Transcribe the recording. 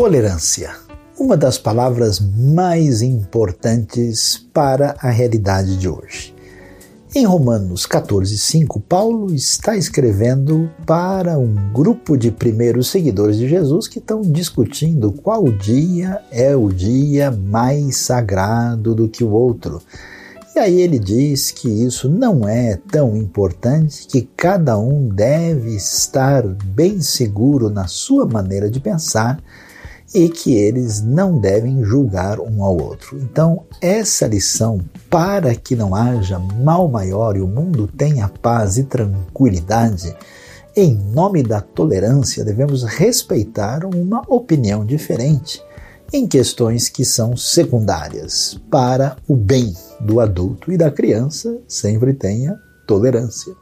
Tolerância. Uma das palavras mais importantes para a realidade de hoje. Em Romanos 14:5, Paulo está escrevendo para um grupo de primeiros seguidores de Jesus que estão discutindo qual dia é o dia mais sagrado do que o outro. E aí ele diz que isso não é tão importante, que cada um deve estar bem seguro na sua maneira de pensar e que eles não devem julgar um ao outro. Então, essa lição, para que não haja mal maior e o mundo tenha paz e tranquilidade, em nome da tolerância, devemos respeitar uma opinião diferente em questões que são secundárias para o bem do adulto e da criança, sempre tenha tolerância.